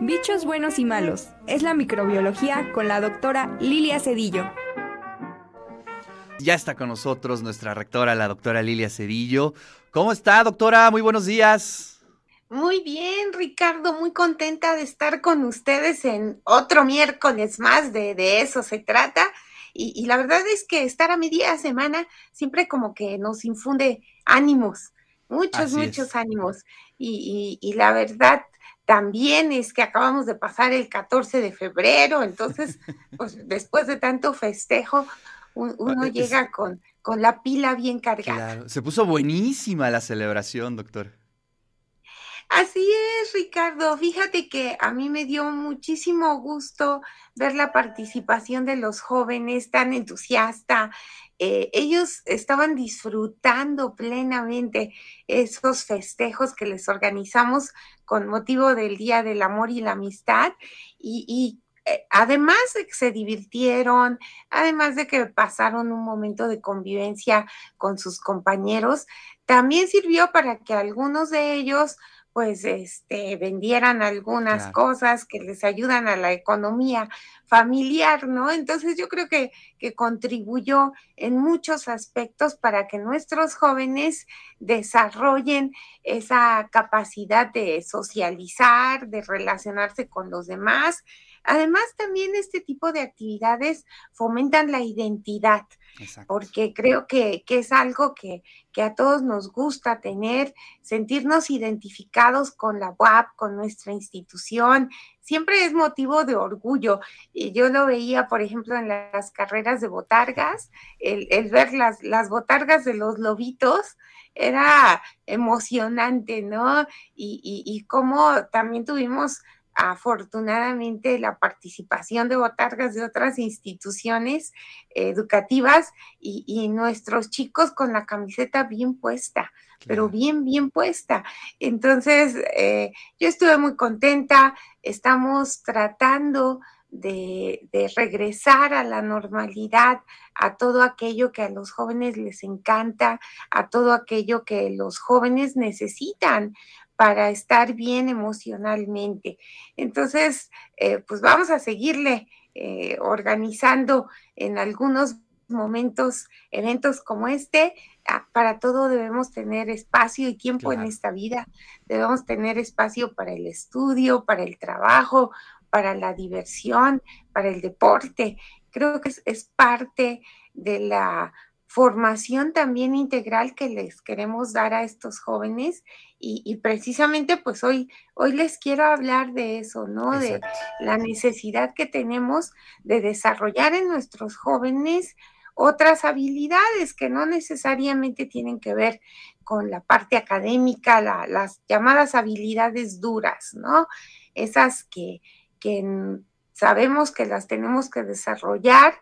Bichos buenos y malos. Es la microbiología con la doctora Lilia Cedillo. Ya está con nosotros nuestra rectora, la doctora Lilia Cedillo. ¿Cómo está, doctora? Muy buenos días. Muy bien, Ricardo, muy contenta de estar con ustedes en otro miércoles más, de, de eso se trata. Y, la verdad es que estar a media semana siempre como que nos infunde ánimos, muchos, muchos ánimos. Y, y, la verdad también es que acabamos de pasar el 14 de febrero, entonces, pues después de tanto festejo, uno llega con, con la pila bien cargada. Claro. Se puso buenísima la celebración, doctor. Así es, Ricardo. Fíjate que a mí me dio muchísimo gusto ver la participación de los jóvenes tan entusiasta. Eh, ellos estaban disfrutando plenamente esos festejos que les organizamos con motivo del Día del Amor y la Amistad y, y eh, además de que se divirtieron, además de que pasaron un momento de convivencia con sus compañeros, también sirvió para que algunos de ellos pues este, vendieran algunas cosas que les ayudan a la economía familiar, ¿no? Entonces yo creo que, que contribuyó en muchos aspectos para que nuestros jóvenes desarrollen esa capacidad de socializar, de relacionarse con los demás. Además, también este tipo de actividades fomentan la identidad, porque creo que, que es algo que, que, a todos nos gusta tener, sentirnos identificados con la UAP, con nuestra institución, siempre es motivo de orgullo. Y yo lo veía, por ejemplo, en las carreras de botargas, el, el ver las, las botargas de los lobitos, era emocionante, ¿no? Y, y, y cómo también tuvimos afortunadamente la participación de botargas de otras instituciones educativas y, nuestros chicos con la camiseta bien puesta, pero bien, bien puesta. Entonces, eh, yo estuve muy contenta, estamos tratando de, de, regresar a la normalidad, a todo aquello que a los jóvenes les encanta, a todo aquello que los jóvenes necesitan para estar bien emocionalmente. Entonces, eh, pues vamos a seguirle eh, organizando en algunos momentos eventos como este. Ah, para todo debemos tener espacio y tiempo en esta vida. Debemos tener espacio para el estudio, para el trabajo, para la diversión, para el deporte. Creo que es parte de la formación también integral que les queremos dar a estos jóvenes y, precisamente pues hoy, hoy les quiero hablar de eso, ¿no? De la necesidad que tenemos de desarrollar en nuestros jóvenes otras habilidades que no necesariamente tienen que ver con la parte académica, las llamadas habilidades duras, ¿no? Esas que, que sabemos que las tenemos que desarrollar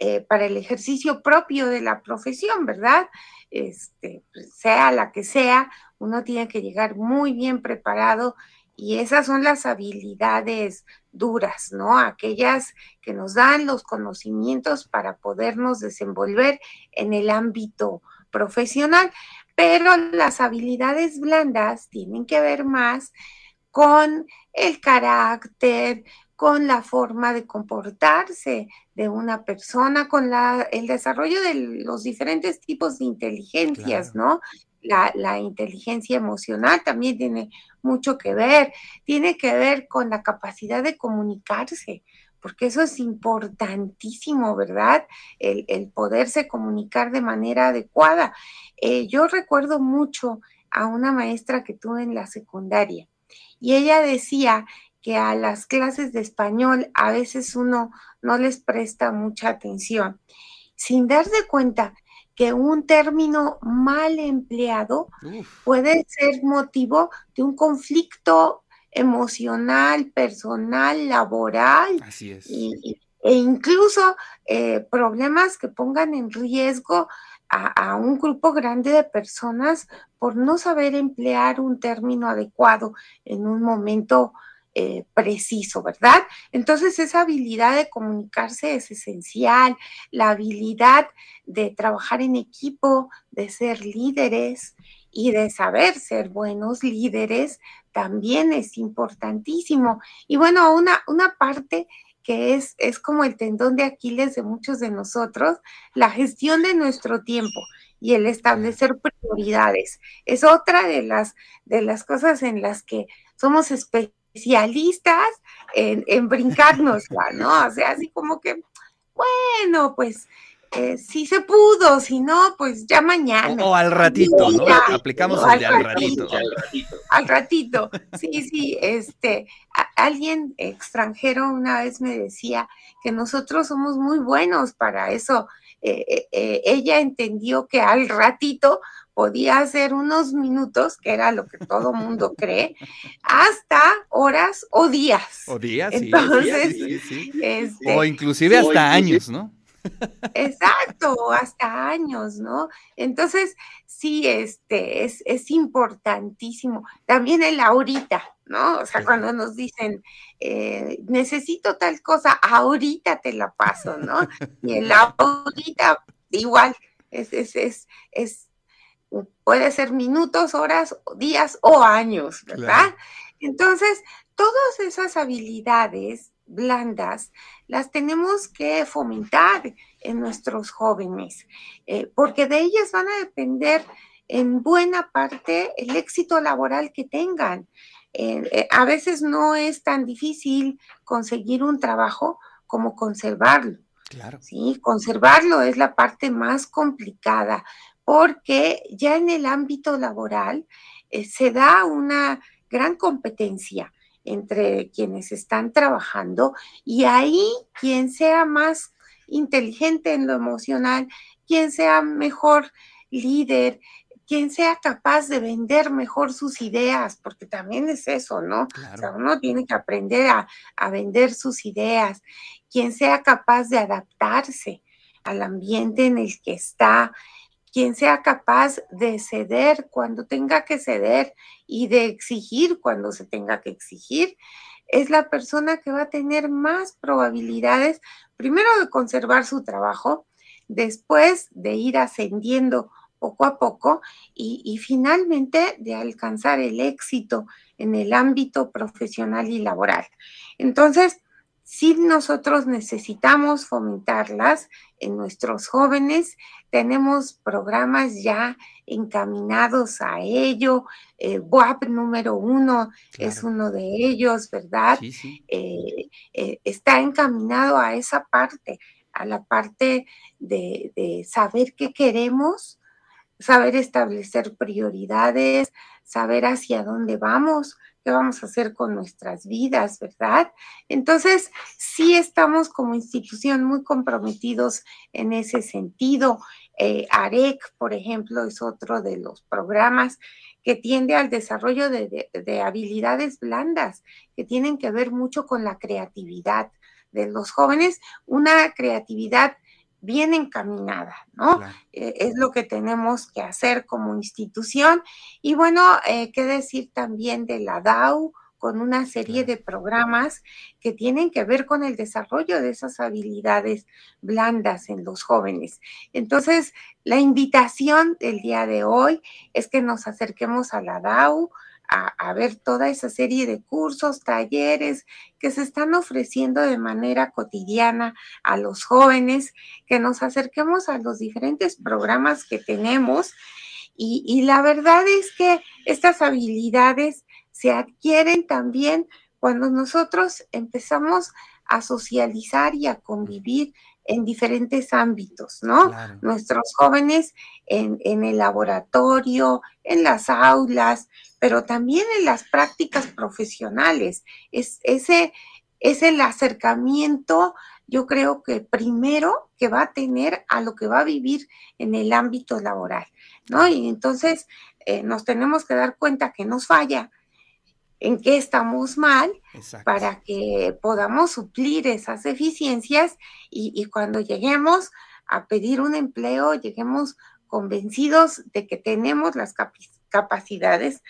eh, para el ejercicio propio de la profesión, ¿verdad? Este, pues, sea la que sea, uno tiene que llegar muy bien preparado y esas son las habilidades duras, ¿no? Aquellas que nos dan los conocimientos para podernos desenvolver en el ámbito profesional. Pero las habilidades blandas tienen que ver más con el carácter, con la forma de comportarse de una persona, con la, el desarrollo de los diferentes tipos de inteligencias, ¿no? La, la, inteligencia emocional también tiene mucho que ver, tiene que ver con la capacidad de comunicarse, porque eso es importantísimo, ¿verdad? El, el poderse comunicar de manera adecuada. Eh, yo recuerdo mucho a una maestra que tuve en la secundaria y ella decía que a las clases de español a veces uno no les presta mucha atención, sin darse cuenta que un término mal empleado puede ser motivo de un conflicto emocional, personal, laboral. Así es. e incluso eh, problemas que pongan en riesgo a, a, un grupo grande de personas por no saber emplear un término adecuado en un momento eh, preciso, ¿verdad? Entonces esa habilidad de comunicarse es esencial, la habilidad de trabajar en equipo, de ser líderes y de saber ser buenos líderes también es importantísimo. Y bueno, una, una parte que es, es como el tendón de Aquiles de muchos de nosotros, la gestión de nuestro tiempo y el establecer prioridades. Es otra de las, de las cosas en las que somos especialistas en, en brincárnosla, ¿no? O sea, así como que, bueno, pues eh, si se pudo, si no, pues ya mañana. O, al ratito, ¿no? Aplicamos el de al ratito. Al ratito, sí, sí, este, alguien extranjero una vez me decía que nosotros somos muy buenos para eso. Eh, eh, ella entendió que al ratito podía ser unos minutos, que era lo que todo mundo cree, hasta horas o días. O días, Entonces, sí, sí, Este, o inclusive hasta años, ¿no? Exacto, hasta años, ¿no? Entonces, sí, este, es, es importantísimo. También el ahorita, ¿no? O sea, cuando nos dicen, eh, necesito tal cosa, ahorita te la paso, ¿no? Y el ahorita, igual, es, es, es, es puede ser minutos, horas, días o años, ¿verdad? Entonces, todas esas habilidades blandas las tenemos que fomentar en nuestros jóvenes, eh, porque de ellas van a depender en buena parte el éxito laboral que tengan. Eh, eh, a veces no es tan difícil conseguir un trabajo como conservarlo. Claro. Sí, conservarlo es la parte más complicada, porque ya en el ámbito laboral se da una gran competencia entre quienes están trabajando y ahí quien sea más inteligente en lo emocional, quien sea mejor líder, quien sea capaz de vender mejor sus ideas, porque también es eso, ¿no? O sea, uno tiene que aprender a, a vender sus ideas, quien sea capaz de adaptarse al ambiente en el que está, quien sea capaz de ceder cuando tenga que ceder y de exigir cuando se tenga que exigir, es la persona que va a tener más probabilidades, primero de conservar su trabajo, después de ir ascendiendo poco a poco y, finalmente de alcanzar el éxito en el ámbito profesional y laboral. Entonces, si nosotros necesitamos fomentarlas en nuestros jóvenes. Tenemos programas ya encaminados a ello. Eh, WAP número uno es uno de ellos, ¿verdad? Eh, eh, está encaminado a esa parte, a la parte de, de saber qué queremos, saber establecer prioridades, saber hacia dónde vamos, qué vamos a hacer con nuestras vidas, ¿verdad? Entonces, sí estamos como institución muy comprometidos en ese sentido. Eh, AREC, por ejemplo, es otro de los programas que tiende al desarrollo de, de habilidades blandas, que tienen que ver mucho con la creatividad de los jóvenes, una creatividad bien encaminada, ¿no? Eh, es lo que tenemos que hacer como institución. Y bueno, eh, qué decir también de la DAO, con una serie de programas que tienen que ver con el desarrollo de esas habilidades blandas en los jóvenes. Entonces, la invitación del día de hoy es que nos acerquemos a la DAO, a, ver toda esa serie de cursos, talleres que se están ofreciendo de manera cotidiana a los jóvenes, que nos acerquemos a los diferentes programas que tenemos. Y, la verdad es que estas habilidades se adquieren también cuando nosotros empezamos a socializar y a convivir en diferentes ámbitos, ¿no? Nuestros jóvenes en, en, el laboratorio, en las aulas, pero también en las prácticas profesionales. Es, ese es el acercamiento, yo creo que primero que va a tener a lo que va a vivir en el ámbito laboral, ¿no? Y entonces eh, nos tenemos que dar cuenta que nos falla en qué estamos mal para que podamos suplir esas deficiencias y, y, cuando lleguemos a pedir un empleo, lleguemos convencidos de que tenemos las capacidades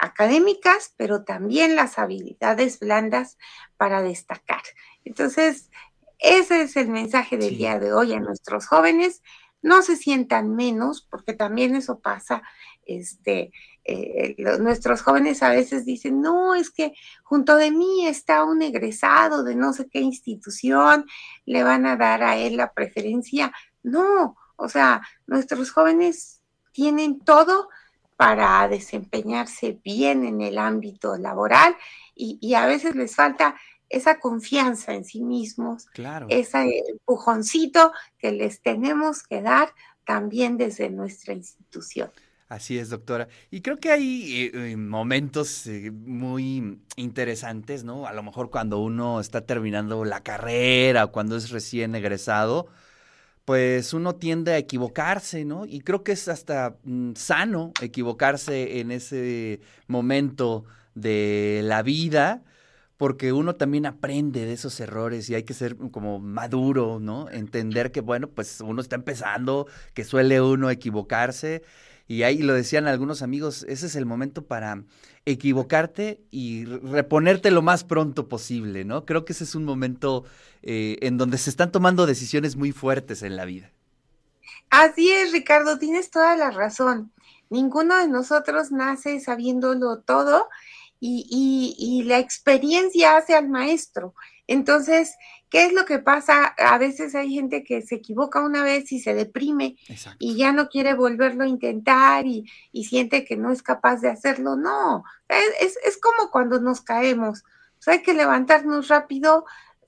académicas, pero también las habilidades blandas para destacar. Entonces, ese es el mensaje del sí. día de hoy a nuestros jóvenes. No se sientan menos, porque también eso pasa este, eh, nuestros jóvenes a veces dicen, no, es que junto de mí está un egresado de no sé qué institución, le van a dar a él la preferencia. No, o sea, nuestros jóvenes tienen todo para desempeñarse bien en el ámbito laboral y, a veces les falta esa confianza en sí mismos, claro. ese empujoncito que les tenemos que dar también desde nuestra institución. Así es, doctora. Y creo que hay eh, eh, momentos eh, muy interesantes, ¿no? A lo mejor cuando uno está terminando la carrera cuando es recién egresado, pues uno tiende a equivocarse, ¿no? Y creo que es hasta mm, sano equivocarse en ese momento de la vida, porque uno también aprende de esos errores y hay que ser como maduro, ¿no? Entender que, bueno, pues uno está empezando, que suele uno equivocarse. Y ahí lo decían algunos amigos, ese es el momento para equivocarte y reponerte lo más pronto posible, ¿no? Creo que ese es un momento eh, en donde se están tomando decisiones muy fuertes en la vida. Así es, Ricardo, tienes toda la razón. Ninguno de nosotros nace sabiéndolo todo y, y la experiencia hace al maestro. Entonces, ¿qué es lo que pasa? A veces hay gente que se equivoca una vez y se deprime y ya no quiere volverlo a intentar y, siente que no es capaz de hacerlo. No, es, es como cuando nos caemos. hay que levantarnos rápido,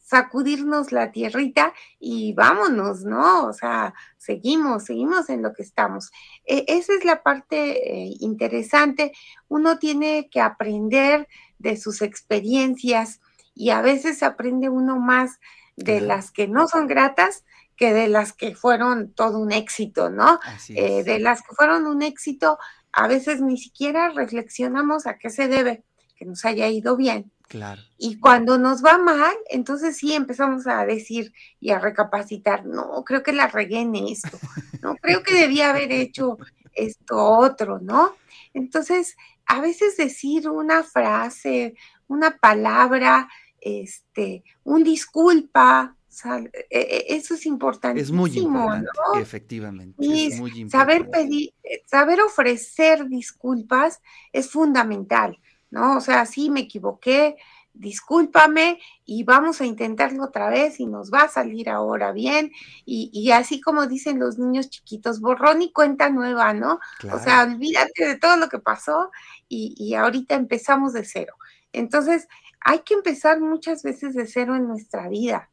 sacudirnos la tierrita y vámonos, ¿no? O sea, seguimos, seguimos en lo que estamos. E, esa es la parte eh, interesante. Uno tiene que aprender de sus experiencias y a veces aprende uno más de las que no son gratas que de las que fueron todo un éxito, ¿no? Eh, de las que fueron un éxito, a veces ni siquiera reflexionamos a qué se debe que nos haya ido bien. Claro. Y cuando nos va mal, entonces sí empezamos a decir y a recapacitar, no, creo que la regué en esto, no, creo que debía haber hecho esto otro, ¿no? Entonces, a veces decir una frase, una palabra, este, un disculpa, e, e, eso es importantísimo. Es muy importante, efectivamente. es muy importante. Saber pedir, saber ofrecer disculpas es fundamental, ¿no? O sea, sí me equivoqué, discúlpame y vamos a intentarlo otra vez y nos va a salir ahora bien. Y, así como dicen los niños chiquitos, borrón y cuenta nueva, ¿no? O sea, olvídate de todo lo que pasó y, y ahorita empezamos de cero. Entonces, hay que empezar muchas veces de cero en nuestra vida.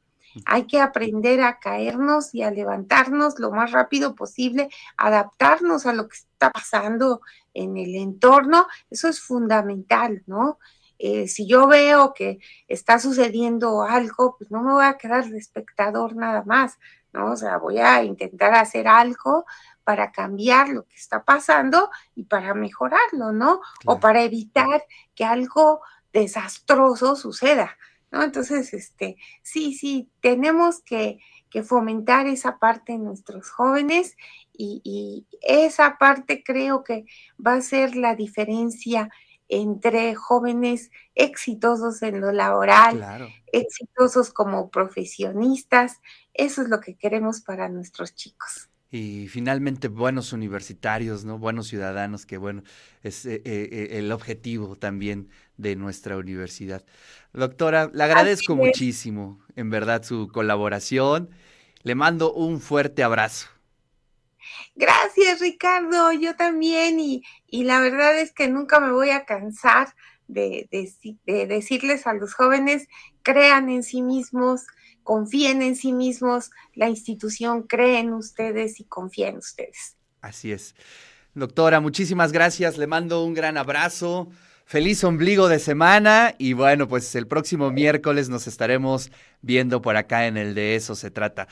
Hay que aprender a caernos y a levantarnos lo más rápido posible, adaptarnos a lo que está pasando en el entorno. Eso es fundamental, ¿no? Eh, si yo veo que está sucediendo algo, pues no me voy a quedar de espectador nada más, ¿no? O sea, voy a intentar hacer algo para cambiar lo que está pasando y para mejorarlo, ¿no? O para evitar que algo desastroso suceda, ¿no? Entonces, este, sí, sí, tenemos que, fomentar esa parte en nuestros jóvenes y, esa parte creo que va a ser la diferencia entre jóvenes exitosos en lo laboral, exitosos como profesionistas. Eso es lo que queremos para nuestros chicos y finalmente buenos universitarios, ¿no? Buenos ciudadanos, que bueno, es eh, eh, el objetivo también de nuestra universidad. Doctora, le agradezco muchísimo, en verdad, su colaboración. Le mando un fuerte abrazo. Gracias, Ricardo, yo también, y, y la verdad es que nunca me voy a cansar de, de decirles a los jóvenes, crean en sí mismos, confíen en sí mismos, la institución cree en ustedes y confía en ustedes. Así es. Doctora, muchísimas gracias, le mando un gran abrazo. Feliz ombligo de semana y bueno, pues el próximo miércoles nos estaremos viendo por acá en el de eso se trata.